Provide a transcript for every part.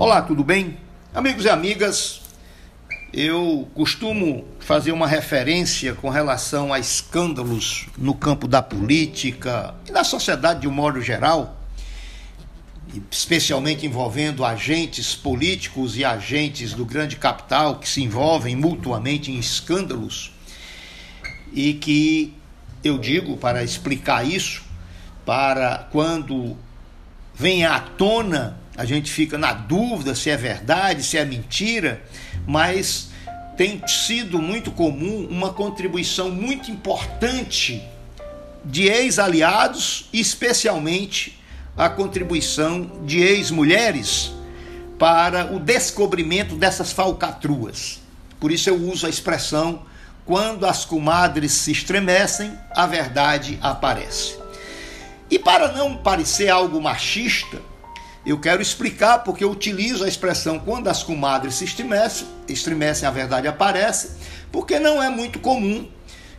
Olá, tudo bem? Amigos e amigas, eu costumo fazer uma referência com relação a escândalos no campo da política e da sociedade de um modo geral, especialmente envolvendo agentes políticos e agentes do grande capital que se envolvem mutuamente em escândalos e que eu digo para explicar isso, para quando vem à tona a gente fica na dúvida se é verdade, se é mentira, mas tem sido muito comum uma contribuição muito importante de ex-aliados, especialmente a contribuição de ex-mulheres para o descobrimento dessas falcatruas. Por isso eu uso a expressão quando as comadres se estremecem, a verdade aparece. E para não parecer algo machista, eu quero explicar porque eu utilizo a expressão quando as comadres se estremecem, estremecem a verdade aparece, porque não é muito comum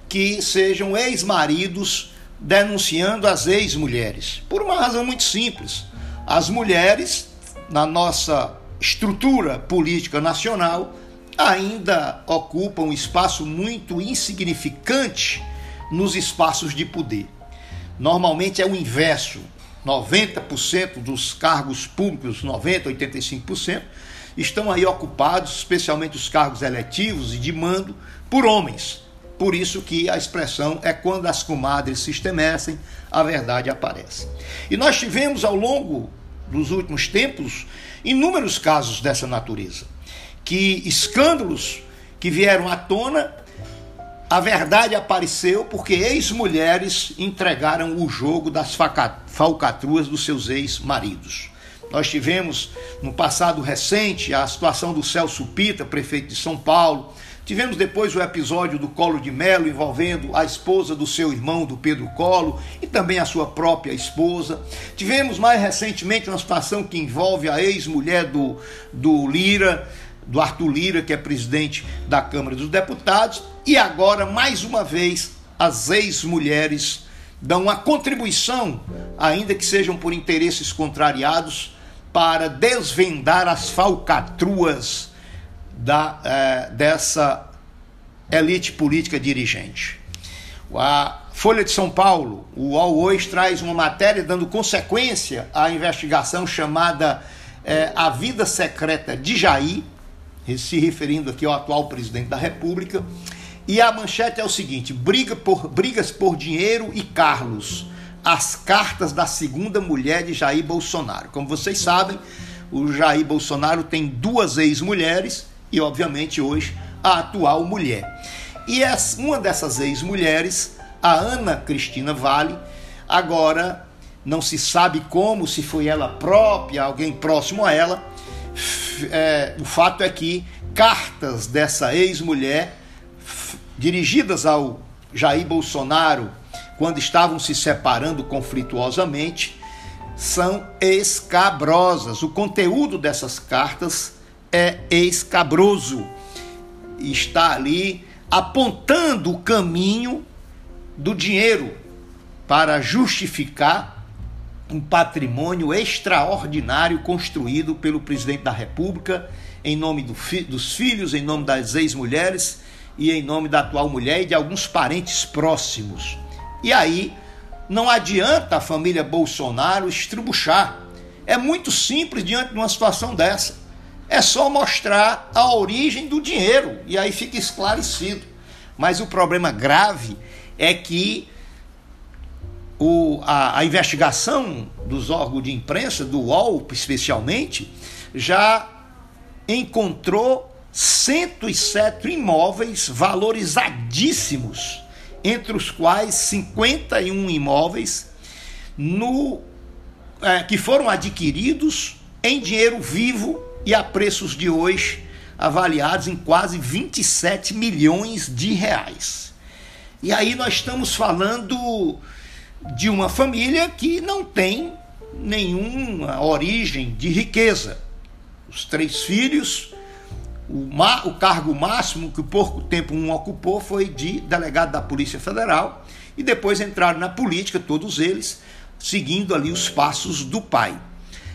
que sejam ex-maridos denunciando as ex-mulheres. Por uma razão muito simples. As mulheres, na nossa estrutura política nacional, ainda ocupam um espaço muito insignificante nos espaços de poder. Normalmente é o inverso. 90% dos cargos públicos, 90, 85%, estão aí ocupados, especialmente os cargos eletivos e de mando, por homens. Por isso que a expressão é quando as comadres se estremecem, a verdade aparece. E nós tivemos ao longo dos últimos tempos inúmeros casos dessa natureza, que escândalos que vieram à tona a verdade apareceu porque ex-mulheres entregaram o jogo das falcatruas dos seus ex-maridos. Nós tivemos no passado recente a situação do Celso Pita, prefeito de São Paulo. Tivemos depois o episódio do Colo de Melo envolvendo a esposa do seu irmão, do Pedro Colo, e também a sua própria esposa. Tivemos mais recentemente uma situação que envolve a ex-mulher do, do Lira, do Arthur Lira, que é presidente da Câmara dos Deputados, e agora, mais uma vez, as ex-mulheres dão uma contribuição, ainda que sejam por interesses contrariados, para desvendar as falcatruas da, eh, dessa elite política dirigente. A Folha de São Paulo, o UOL hoje traz uma matéria dando consequência à investigação chamada eh, A Vida Secreta de Jair, se referindo aqui ao atual presidente da República. E a manchete é o seguinte: briga por, brigas por dinheiro e Carlos. As cartas da segunda mulher de Jair Bolsonaro. Como vocês sabem, o Jair Bolsonaro tem duas ex-mulheres e, obviamente, hoje a atual mulher. E uma dessas ex-mulheres, a Ana Cristina Vale, agora não se sabe como, se foi ela própria, alguém próximo a ela, é, o fato é que cartas dessa ex-mulher dirigidas ao Jair Bolsonaro quando estavam se separando conflituosamente são escabrosas. O conteúdo dessas cartas é escabroso. Está ali apontando o caminho do dinheiro para justificar um patrimônio extraordinário construído pelo presidente da República, em nome do fi dos filhos, em nome das ex-mulheres e em nome da atual mulher e de alguns parentes próximos. E aí, não adianta a família Bolsonaro estribuchar. É muito simples diante de uma situação dessa. É só mostrar a origem do dinheiro e aí fica esclarecido. Mas o problema grave é que o, a, a, investigação dos órgãos de imprensa, do UOL especialmente, já encontrou 107 imóveis valorizadíssimos, entre os quais 51 imóveis no, é, que foram adquiridos em dinheiro vivo e a preços de hoje avaliados em quase 27 milhões de reais. E aí nós estamos falando de uma família que não tem nenhuma origem de riqueza. Os três filhos, o, ma, o cargo máximo que pouco tempo um ocupou foi de delegado da Polícia Federal e depois entraram na política, todos eles, seguindo ali os passos do pai.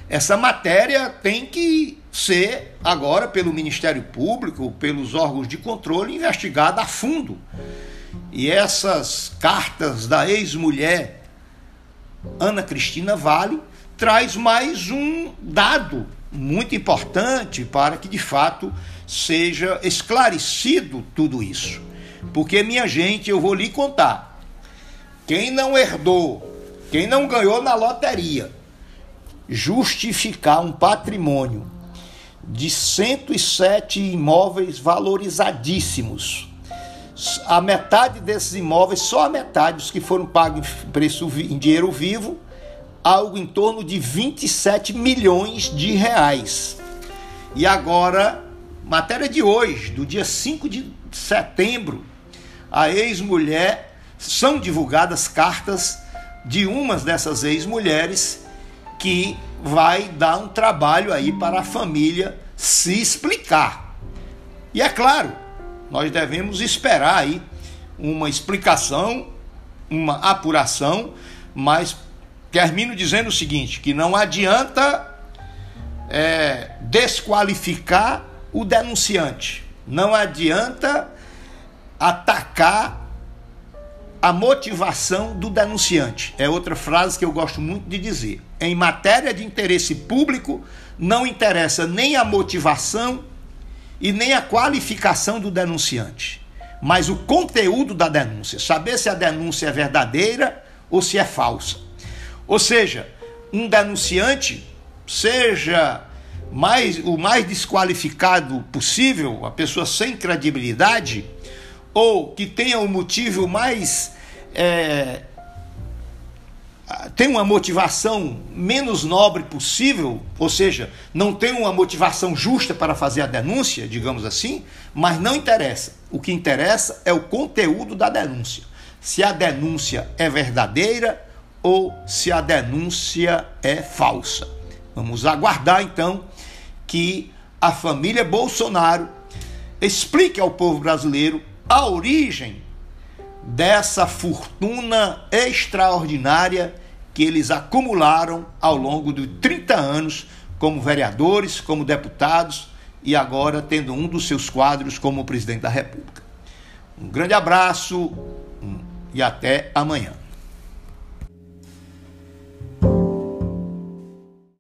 essa matéria tem que ser agora pelo Ministério Público, pelos órgãos de controle investigada a fundo. E essas cartas da ex-mulher Ana Cristina Vale traz mais um dado muito importante para que de fato seja esclarecido tudo isso. Porque, minha gente, eu vou lhe contar. Quem não herdou, quem não ganhou na loteria, justificar um patrimônio de 107 imóveis valorizadíssimos. A metade desses imóveis, só a metade dos que foram pagos em preço em dinheiro vivo, algo em torno de 27 milhões de reais. E agora, matéria de hoje, do dia 5 de setembro, a ex-mulher, são divulgadas cartas de umas dessas ex-mulheres que vai dar um trabalho aí para a família se explicar. E é claro, nós devemos esperar aí uma explicação, uma apuração, mas termino dizendo o seguinte: que não adianta é, desqualificar o denunciante, não adianta atacar a motivação do denunciante. É outra frase que eu gosto muito de dizer. Em matéria de interesse público, não interessa nem a motivação e nem a qualificação do denunciante, mas o conteúdo da denúncia, saber se a denúncia é verdadeira ou se é falsa. Ou seja, um denunciante, seja mais, o mais desqualificado possível, a pessoa sem credibilidade, ou que tenha o motivo mais. É, tem uma motivação menos nobre possível, ou seja, não tem uma motivação justa para fazer a denúncia, digamos assim, mas não interessa. O que interessa é o conteúdo da denúncia. Se a denúncia é verdadeira ou se a denúncia é falsa. Vamos aguardar então que a família Bolsonaro explique ao povo brasileiro a origem dessa fortuna extraordinária que eles acumularam ao longo de 30 anos como vereadores, como deputados e agora tendo um dos seus quadros como presidente da República. Um grande abraço e até amanhã.